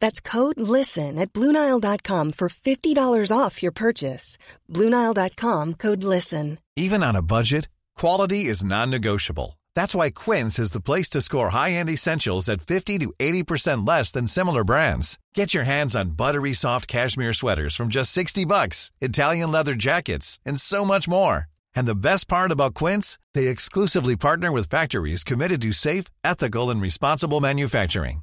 That's code LISTEN at Bluenile.com for $50 off your purchase. Bluenile.com code LISTEN. Even on a budget, quality is non negotiable. That's why Quince is the place to score high end essentials at 50 to 80% less than similar brands. Get your hands on buttery soft cashmere sweaters from just 60 bucks, Italian leather jackets, and so much more. And the best part about Quince, they exclusively partner with factories committed to safe, ethical, and responsible manufacturing.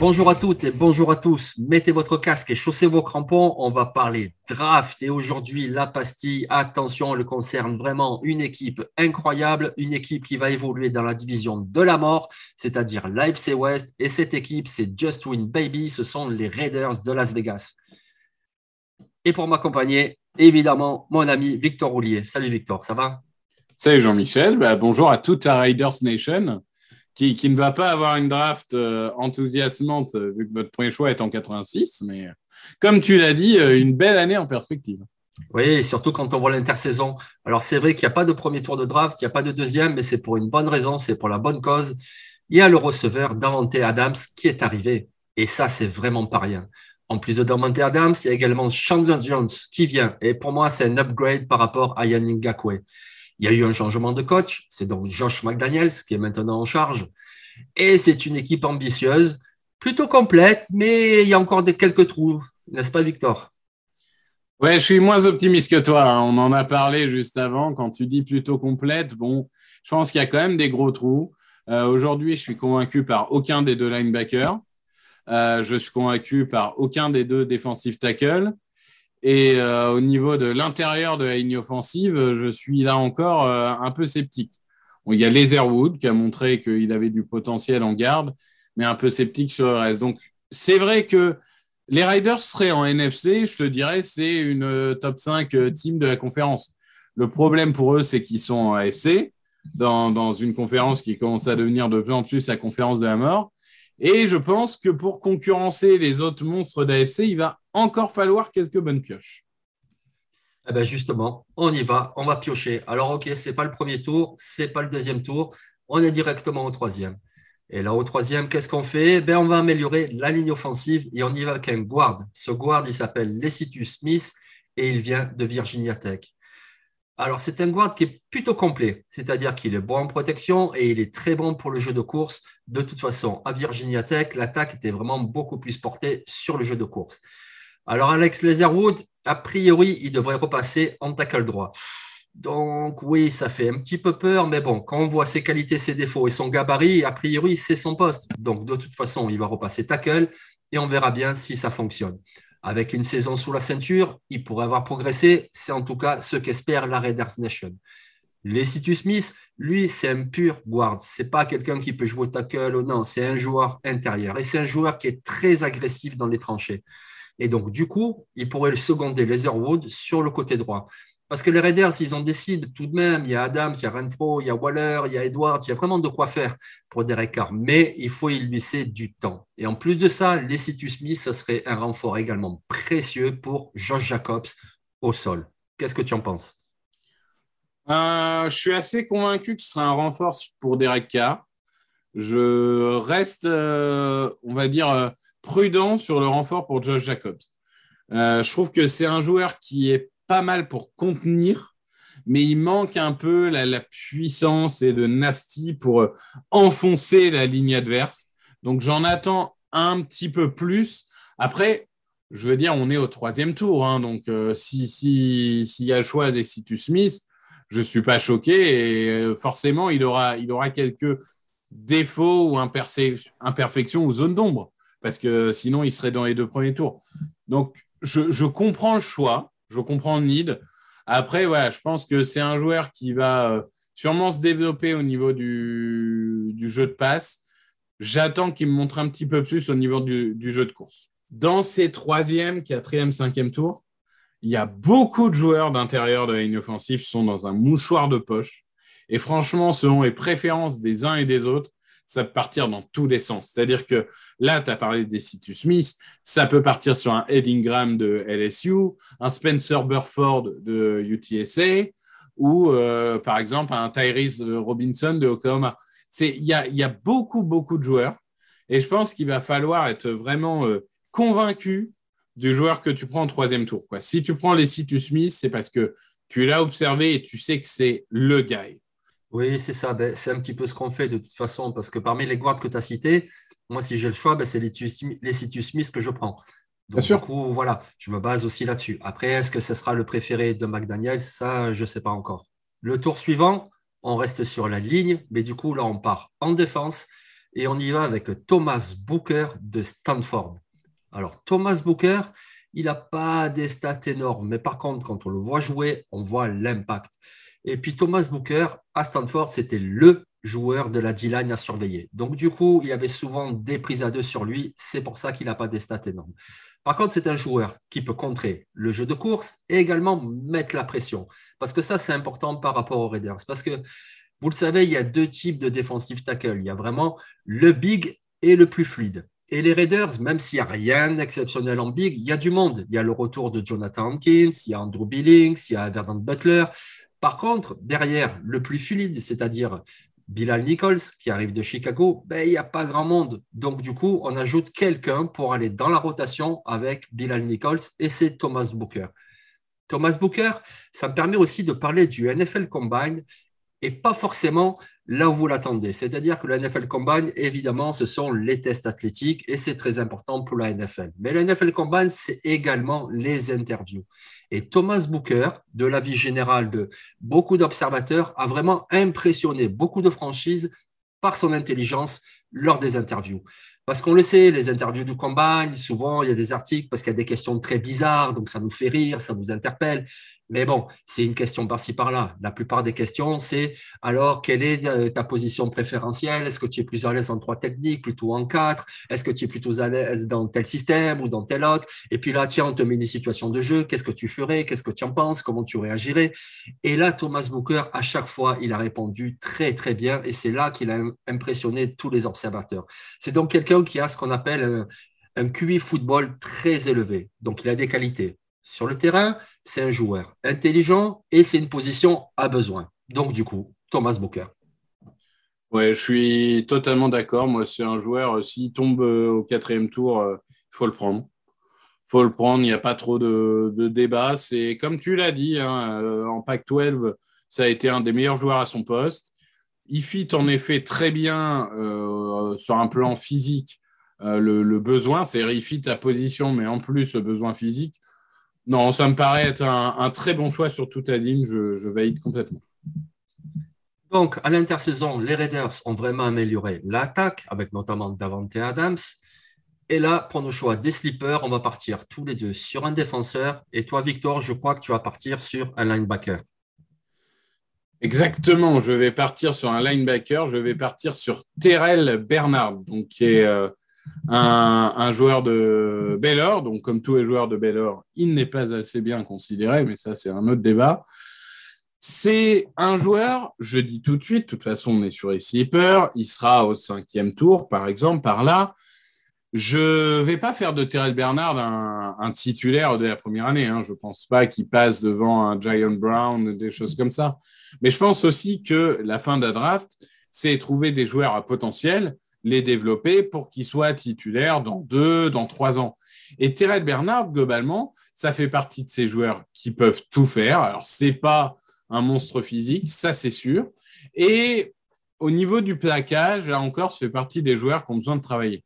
Bonjour à toutes et bonjour à tous. Mettez votre casque et chaussez vos crampons. On va parler draft. Et aujourd'hui, la pastille, attention, elle concerne vraiment une équipe incroyable, une équipe qui va évoluer dans la division de la mort, c'est-à-dire l'AFC West. Et cette équipe, c'est Just Win Baby. Ce sont les Raiders de Las Vegas. Et pour m'accompagner, évidemment, mon ami Victor Roulier. Salut Victor, ça va? Salut Jean-Michel. Bah, bonjour à toute la Raiders Nation qui, ne va pas avoir une draft euh, enthousiasmante euh, vu que votre premier choix est en 86. Mais euh, comme tu l'as dit, une belle année en perspective. Oui, surtout quand on voit l'intersaison. Alors c'est vrai qu'il n'y a pas de premier tour de draft, il n'y a pas de deuxième, mais c'est pour une bonne raison, c'est pour la bonne cause. Il y a le receveur Davante Adams qui est arrivé. Et ça, c'est vraiment pas rien. En plus de Davante Adams, il y a également Chandler Jones qui vient. Et pour moi, c'est un upgrade par rapport à Yannick Ngakwe. Il y a eu un changement de coach, c'est donc Josh McDaniels qui est maintenant en charge. Et c'est une équipe ambitieuse, plutôt complète, mais il y a encore quelques trous, n'est-ce pas, Victor? Ouais, je suis moins optimiste que toi. hein. On en a parlé juste avant. Quand tu dis plutôt complète, bon, je pense qu'il y a quand même des gros trous. Euh, Aujourd'hui, je suis convaincu par aucun des deux linebackers. Euh, je suis convaincu par aucun des deux defensive tackles. Et euh, au niveau de l'intérieur de la ligne offensive, je suis là encore euh, un peu sceptique. Il y a Leatherwood qui a montré qu'il avait du potentiel en garde, mais un peu sceptique sur le reste. Donc, c'est vrai que les Riders seraient en NFC, je te dirais, c'est une euh, top 5 euh, team de la conférence. Le problème pour eux, c'est qu'ils sont en AFC, dans une conférence qui commence à devenir de plus en plus la conférence de la mort. Et je pense que pour concurrencer les autres monstres d'AFC, il va encore falloir quelques bonnes pioches. Eh ben justement, on y va, on va piocher. Alors, ok, c'est pas le premier tour, c'est pas le deuxième tour, on est directement au troisième. Et là, au troisième, qu'est-ce qu'on fait? Ben, On va améliorer la ligne offensive et on y va avec un guard. Ce guard, il s'appelle Lecitus Smith et il vient de Virginia Tech. Alors, c'est un guard qui est plutôt complet, c'est-à-dire qu'il est bon en protection et il est très bon pour le jeu de course. De toute façon, à Virginia Tech, l'attaque était vraiment beaucoup plus portée sur le jeu de course. Alors, Alex Leatherwood, a priori, il devrait repasser en tackle droit. Donc, oui, ça fait un petit peu peur, mais bon, quand on voit ses qualités, ses défauts et son gabarit, a priori, c'est son poste. Donc, de toute façon, il va repasser tackle et on verra bien si ça fonctionne avec une saison sous la ceinture, il pourrait avoir progressé. C'est en tout cas ce qu'espère la Raiders Nation. Lecitus Smith, lui, c'est un pur guard. C'est pas quelqu'un qui peut jouer tackle ou non, c'est un joueur intérieur. Et c'est un joueur qui est très agressif dans les tranchées. Et donc, du coup, il pourrait le seconder Leatherwood sur le côté droit. Parce que les Raiders, ils des cibles tout de même. Il y a Adams, il y a Renfro, il y a Waller, il y a Edwards. Il y a vraiment de quoi faire pour Derek Carr. Mais il faut y laisser du temps. Et en plus de ça, Lecitus Smith, ce serait un renfort également précieux pour Josh Jacobs au sol. Qu'est-ce que tu en penses? Euh, Je suis assez convaincu que ce sera un renfort pour Derek Carr. Je reste, euh, on va dire, euh, prudent sur le renfort pour Josh Jacobs. Je trouve que c'est un joueur qui est pas mal pour contenir, mais il manque un peu la, puissance et de nasty pour euh, enfoncer la ligne adverse. Donc j'en attends un petit peu plus. Après, je veux dire, on est au troisième tour, hein, donc euh, si s'il si, y a le choix des Situs Smith, je suis pas choqué et euh, forcément il aura il aura quelques défauts ou imperfections ou zones d'ombre parce que sinon, il serait dans les deux premiers tours. Donc, je, comprends le choix, je comprends le need. Après, je pense que c'est un joueur qui va euh, sûrement se développer au niveau du, jeu de passe. J'attends qu'il me montre un petit peu plus au niveau du, du jeu de course. Dans ces troisième, quatrième, cinquième tours, il y a beaucoup de joueurs d'intérieur de la ligne offensive qui sont dans un mouchoir de poche. Et franchement, selon les préférences des uns et des autres, ça peut partir dans tous les sens. C'est-à-dire que là, tu as parlé des Citus Smith, ça peut partir sur un Eddingham de LSU, un Spencer Burford de UTSA, ou euh, par exemple un Tyrese Robinson de Oklahoma. Il y a, beaucoup, beaucoup de joueurs. Et je pense qu'il va falloir être vraiment euh, convaincu du joueur que tu prends en troisième tour. Quoi. Si tu prends les Citus Smith, c'est parce que tu l'as observé et tu sais que c'est le gars. Oui, c'est ça. Ben, c'est un petit peu ce qu'on fait de toute façon, parce que parmi les guards que tu as cités, moi, si j'ai le choix, ben, c'est les, les Citus Smith que je prends. Donc, Bien du coup, voilà, je me base aussi là-dessus. Après, est-ce que ce sera le préféré de McDaniels Ça, je ne sais pas encore. Le tour suivant, on reste sur la ligne, mais du coup, là, on part en défense et on y va avec Thomas Booker de Stanford. Alors, Thomas Booker, il n'a pas des stats énormes, mais par contre, quand on le voit jouer, on voit l'impact. Et puis, Thomas Booker, à Stanford, c'était le joueur de la D-line à surveiller. Donc, du coup, il avait souvent des prises à deux sur lui. C'est pour ça qu'il n'a pas des stats énormes. Par contre, c'est un joueur qui peut contrer le jeu de course et également mettre la pression. Parce que ça, c'est important par rapport aux Raiders. Parce que, vous le savez, il y a deux types de defensive tackle. Il y a vraiment le big et le plus fluide. Et les Raiders, même s'il n'y a rien d'exceptionnel en big, il y a du monde. Il y a le retour de Jonathan Hankins, il y a Andrew Billings, il y a Verdant Butler. Par contre, derrière, le plus fluide, c'est-à-dire Bilal Nichols, qui arrive de Chicago, ben, il n'y a pas grand monde. Donc, du coup, on ajoute quelqu'un pour aller dans la rotation avec Bilal Nichols et c'est Thomas Booker. Thomas Booker, ça me permet aussi de parler du NFL Combine et pas forcément là où vous l'attendez. C'est-à-dire que le NFL Combine, évidemment, ce sont les tests athlétiques et c'est très important pour la NFL. Mais le NFL Combine, c'est également les interviews. Et Thomas Booker, de la vie générale de beaucoup d'observateurs, a vraiment impressionné beaucoup de franchises par son intelligence lors des interviews. Parce qu'on le sait, les interviews du Combine, souvent, il y a des articles parce qu'il y a des questions très bizarres, donc ça nous fait rire, ça nous interpelle. Mais bon, c'est une question par-ci par-là. La plupart des questions, c'est alors, quelle est euh, ta position préférentielle? Est-ce que tu es plus à l'aise en trois techniques, plutôt en quatre? Est-ce que tu es plutôt à l'aise dans tel système ou dans tel autre? Et puis là, tiens, on te met une situation de jeu. Qu'est-ce que tu ferais? Qu'est-ce que tu en penses? Comment tu réagirais? Et là, Thomas Booker, à chaque fois, il a répondu très, très bien. Et c'est là qu'il a impressionné tous les observateurs. C'est donc quelqu'un qui a ce qu'on appelle un, un QI football très élevé. Donc, il a des qualités sur le terrain, c'est un joueur intelligent et c'est une position à besoin. Donc, du coup, Thomas Booker. Ouais, je suis totalement d'accord. Moi, c'est un joueur, euh, s'il tombe euh, au quatrième tour, il euh, faut le prendre. Il faut le prendre, il n'y a pas trop de, débat. C'est comme tu l'as dit, hein, en Pac-12, ça a été un des meilleurs joueurs à son poste. Il fit en effet très bien sur un plan physique le, besoin, c'est-à-dire il fit ta position, mais en plus le besoin physique. Non, ça me paraît être un, très bon choix sur toute la ligne. Je, je valide complètement. Donc, à l'intersaison, les Raiders ont vraiment amélioré l'attaque, avec notamment Davante Adams. Et là, pour nos choix des slippers, on va partir tous les deux sur un défenseur. Et toi, Victor, je crois que tu vas partir sur un linebacker. Exactement, je vais partir sur un linebacker. Je vais partir sur Terrell Bernard, donc qui est euh, un, joueur de Baylor. Donc, comme tous les joueurs de Baylor, il n'est pas assez bien considéré, mais ça, c'est un autre débat. C'est un joueur, je dis tout de suite, de toute façon, on est sur les sleepers, il sera au cinquième tour, par exemple, par là. Je ne vais pas faire de Terrell Bernard un, titulaire de la première année. Hein. Je ne pense pas qu'il passe devant un Giant Brown, des choses comme ça. Mais je pense aussi que la fin la draft, c'est trouver des joueurs à potentiel les développer pour qu'ils soient titulaires dans deux, dans trois ans. Et Terrell Bernard, globalement, ça fait partie de ces joueurs qui peuvent tout faire. Alors, ce n'est pas un monstre physique, ça c'est sûr. Et au niveau du plaquage, là encore, ça fait partie des joueurs qui ont besoin de travailler.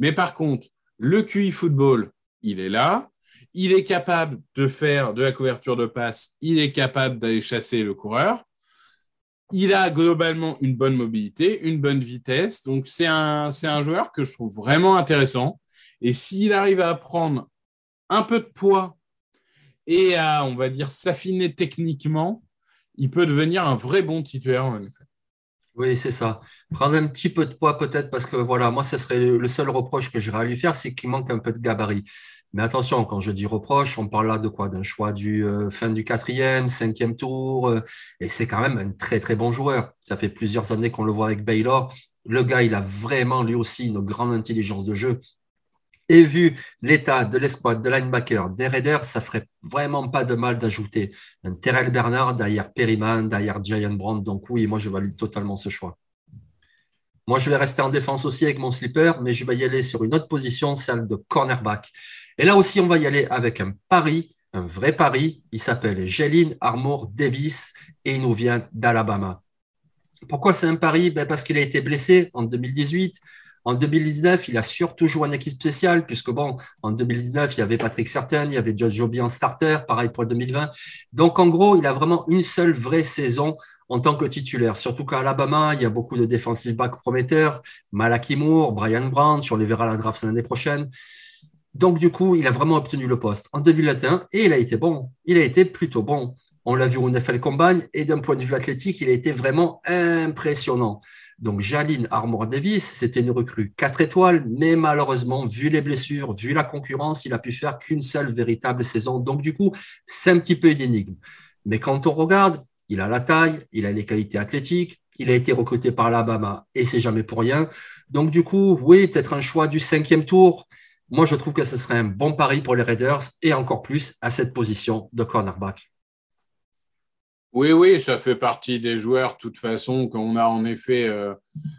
Mais par contre, le QI football, il est là. Il est capable de faire de la couverture de passe. Il est capable d'aller chasser le coureur il a globalement une bonne mobilité, une bonne vitesse. Donc, c'est un, joueur que je trouve vraiment intéressant. Et s'il arrive à prendre un peu de poids et à, on va dire, s'affiner techniquement, il peut devenir un vrai bon titulaire en NFL. Oui, c'est ça. Prendre un petit peu de poids peut-être parce que voilà, moi, ce serait le seul reproche que j'irais à lui faire, c'est qu'il manque un peu de gabarit. Mais attention, quand je dis reproche, on parle là de quoi? D'un choix du euh, fin du quatrième, cinquième tour, euh, et c'est quand même un très très bon joueur. Ça fait plusieurs années qu'on le voit avec Baylor. Le gars, il a vraiment lui aussi une grande intelligence de jeu. Et vu l'état de l'escouade, de linebacker, des Raiders, ça ferait vraiment pas de mal d'ajouter un Terrell Bernard derrière Perryman, derrière Giant Brown. Donc oui, moi je valide totalement ce choix. Moi, je vais rester en défense aussi avec mon slipper, mais je vais y aller sur une autre position, celle de cornerback. Et là aussi, on va y aller avec un pari, un vrai pari. Il s'appelle Jeline Armour Davis et il nous vient d'Alabama. Pourquoi c'est un pari? Ben Parce qu'il a été blessé en 2018. En 2019, il a surtout joué en équipe spéciale, puisque bon, en 2019, il y avait Patrick Certain, il y avait Josh Joby en starter, pareil pour 2020. Donc, en gros, il a vraiment une seule vraie saison en tant que titulaire. Surtout qu'à Alabama, il y a beaucoup de defensive back prometteurs, Malaki Moore, Brian Brown, on les verra à la draft l'année prochaine. Donc, du coup, il a vraiment obtenu le poste en 2021 et il a été bon. Il a été plutôt bon. On l'a vu au NFL Combine et d'un point de vue athlétique, il a été vraiment impressionnant. Donc, Jaline Armour Davis, c'était une recrue 4 étoiles, mais malheureusement, vu les blessures, vu la concurrence, il a pu faire qu'une seule véritable saison. Donc, du coup, c'est un petit peu une énigme. Mais quand on regarde, il a la taille, il a les qualités athlétiques, il a été recruté par l'Alabama et c'est jamais pour rien. Donc, du coup, oui, peut-être un choix du cinquième tour. Moi, je trouve que ce serait un bon pari pour les Raiders et encore plus à cette position de cornerback. Oui, oui, ça fait partie des joueurs, de toute façon, qu'on a en effet, euh,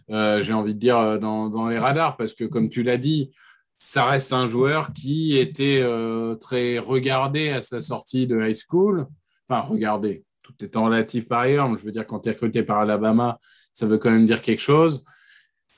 euh, j'ai envie de dire, euh, dans, les radars, parce que comme tu l'as dit, ça reste un joueur qui était très regardé à sa sortie de high school. Enfin, regardé, tout étant relatif par ailleurs, je veux dire, quand tu es recruté par Alabama, ça veut quand même dire quelque chose.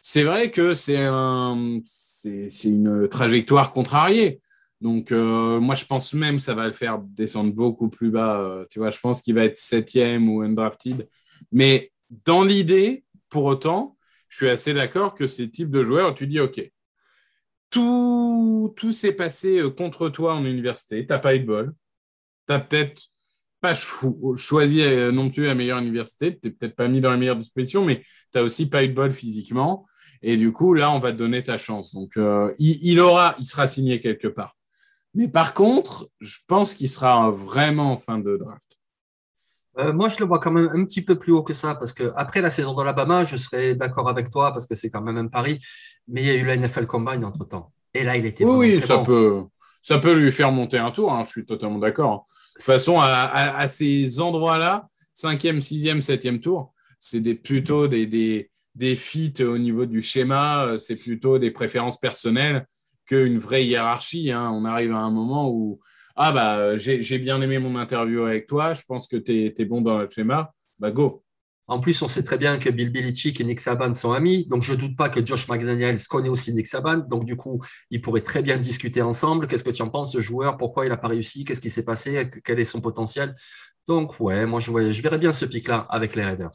C'est vrai que c'est un, c'est une trajectoire contrariée. Donc, euh, moi, je pense même que ça va le faire descendre beaucoup plus bas. Euh, tu vois, je pense qu'il va être septième ou undrafted. Mais dans l'idée, pour autant, je suis assez d'accord que ces types de joueurs, tu dis, OK, tout, tout s'est passé euh, contre toi en université. Tu n'as pas eu de bol. Tu n'as peut-être pas choisi non plus la meilleure université. Tu n'es peut-être pas mis dans la meilleure disposition, mais tu n'as aussi pas eu de bol physiquement. Et du coup, là, on va te donner ta chance. Donc, il, aura, il sera signé quelque part. Mais par contre, je pense qu'il sera vraiment en fin de draft. Euh, moi, je le vois quand même un petit peu plus haut que ça, parce qu'après la saison d'Alabama, je serais d'accord avec toi, parce que c'est quand même un pari, mais il y a eu la NFL Combine entre-temps. Et là, il était Oui, ça, peut, ça peut lui faire monter un tour, hein, je suis totalement d'accord. De toute façon, à, ces endroits-là, cinquième, sixième, septième tour, c'est des, plutôt des, des, des feats au niveau du schéma, euh, c'est plutôt des préférences personnelles qu'une vraie hiérarchie. Hein. On arrive à un moment où ah bah j'ai bien aimé mon interview avec toi, je pense que tu es, bon dans le schéma, bah go. En plus, on sait très bien que Bill Belichick et Nick Saban sont amis, donc je ne doute pas que Josh McDaniels connaît aussi Nick Saban, donc du coup, ils pourraient très bien discuter ensemble. Qu'est-ce que tu en penses, ce joueur? Pourquoi il n'a pas réussi? Qu'est-ce qui s'est passé? Quel est son potentiel? Donc ouais, moi je verrais bien ce pic-là avec les Raiders.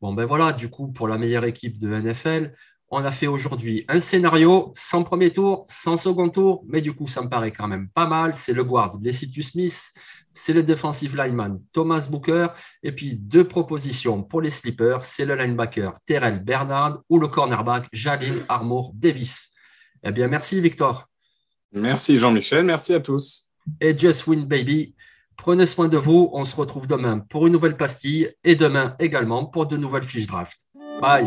Bon, ben voilà, du coup, pour la meilleure équipe de NFL, on a fait aujourd'hui un scénario sans premier tour, sans second tour, mais du coup, ça me paraît quand même pas mal. C'est le guard Lecitus Smith, c'est le defensive lineman Thomas Booker, et puis deux propositions pour les sleepers, c'est le linebacker Terrell Bernard ou le cornerback Jadine Armour Davis. Eh bien, merci Victor. Merci Jean-Michel, merci à tous. Et Just Win Baby, Prenez soin de vous. On se retrouve demain pour une nouvelle pastille et demain également pour de nouvelles fiches draft. Bye.